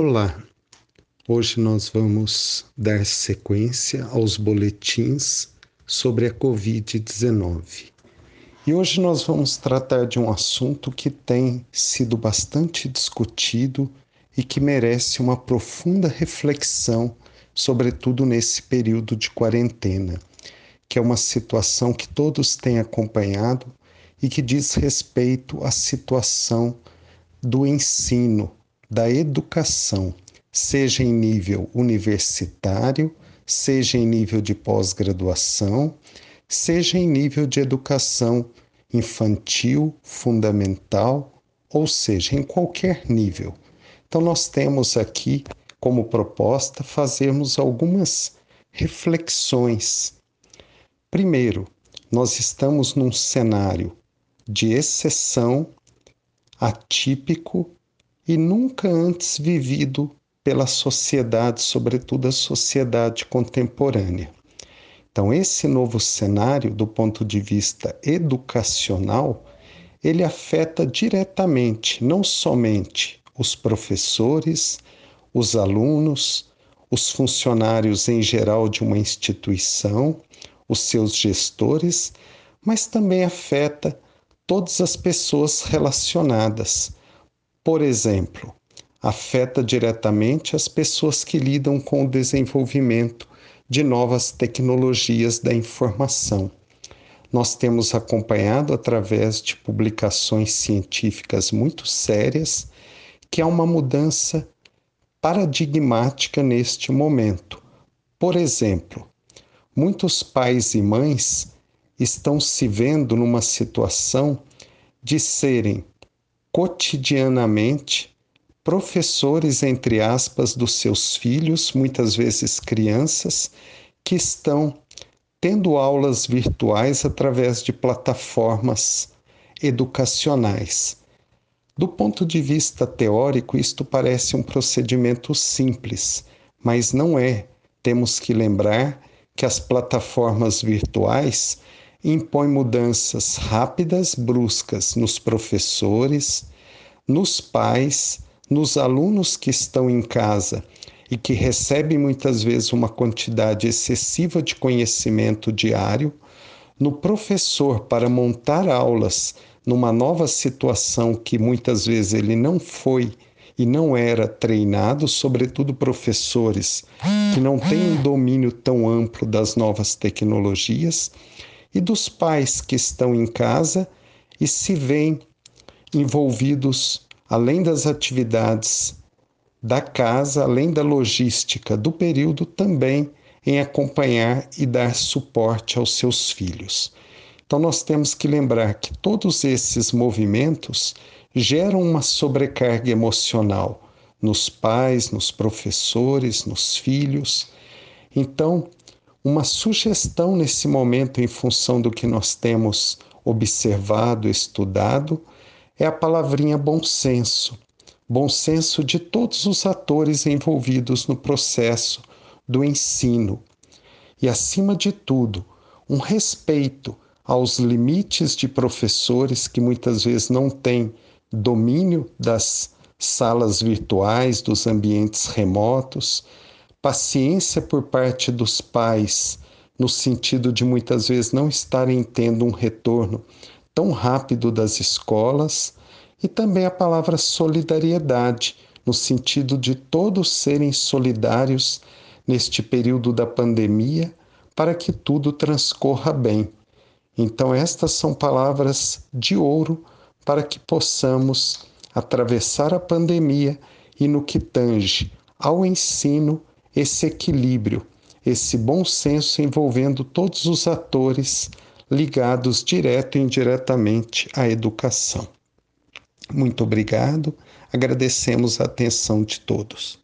Olá, hoje nós vamos dar sequência aos boletins sobre a Covid-19. E hoje nós vamos tratar de um assunto que tem sido bastante discutido e que merece uma profunda reflexão, sobretudo nesse período de quarentena, que é uma situação que todos têm acompanhado e que diz respeito à situação do ensino da educação, seja em nível universitário, seja em nível de pós-graduação, seja em nível de educação infantil, fundamental, ou seja, em qualquer nível. Então, nós temos aqui como proposta fazermos algumas reflexões. Primeiro, nós estamos num cenário de exceção atípico e nunca antes vivido pela sociedade, sobretudo a sociedade contemporânea. Então, esse novo cenário, do ponto de vista educacional, ele afeta diretamente não somente os professores, os alunos, os funcionários em geral de uma instituição, os seus gestores, mas também afeta todas as pessoas relacionadas, por exemplo, afeta diretamente as pessoas que lidam com o desenvolvimento de novas tecnologias da informação. Nós temos acompanhado através de publicações científicas muito sérias que há uma mudança paradigmática neste momento. Por exemplo, muitos pais e mães estão se vendo numa situação de serem cotidianamente professores, entre aspas, dos seus filhos, muitas vezes crianças, que estão tendo aulas virtuais através de plataformas educacionais. Do ponto de vista teórico, isto parece um procedimento simples, mas não é. Temos que lembrar que as plataformas virtuais impõe mudanças rápidas, bruscas nos professores, nos pais, nos alunos que estão em casa e que recebem muitas vezes uma quantidade excessiva de conhecimento diário, no professor para montar aulas numa nova situação que muitas vezes ele não foi e não era treinado, sobretudo professores que não têm um domínio tão amplo das novas tecnologias e dos pais que estão em casa e se veem envolvidos, além das atividades da casa, além da logística do período, também em acompanhar e dar suporte aos seus filhos. Então, nós temos que lembrar que todos esses movimentos geram uma sobrecarga emocional nos pais, nos professores, nos filhos. Então, uma sugestão nesse momento, em função do que nós temos observado, estudado, é a palavrinha bom senso. Bom senso de todos os atores envolvidos no processo do ensino. E, acima de tudo, um respeito aos limites de professores que muitas vezes não têm domínio das salas virtuais, dos ambientes remotos, paciência por parte dos pais, no sentido de muitas vezes não estarem tendo um retorno tão rápido das escolas, e também a palavra solidariedade, no sentido de todos serem solidários neste período da pandemia para que tudo transcorra bem. Então, estas são palavras de ouro para que possamos atravessar a pandemia e, no que tange ao ensino, esse equilíbrio, esse bom senso envolvendo todos os atores ligados direto e indiretamente à educação. Muito obrigado, agradecemos a atenção de todos.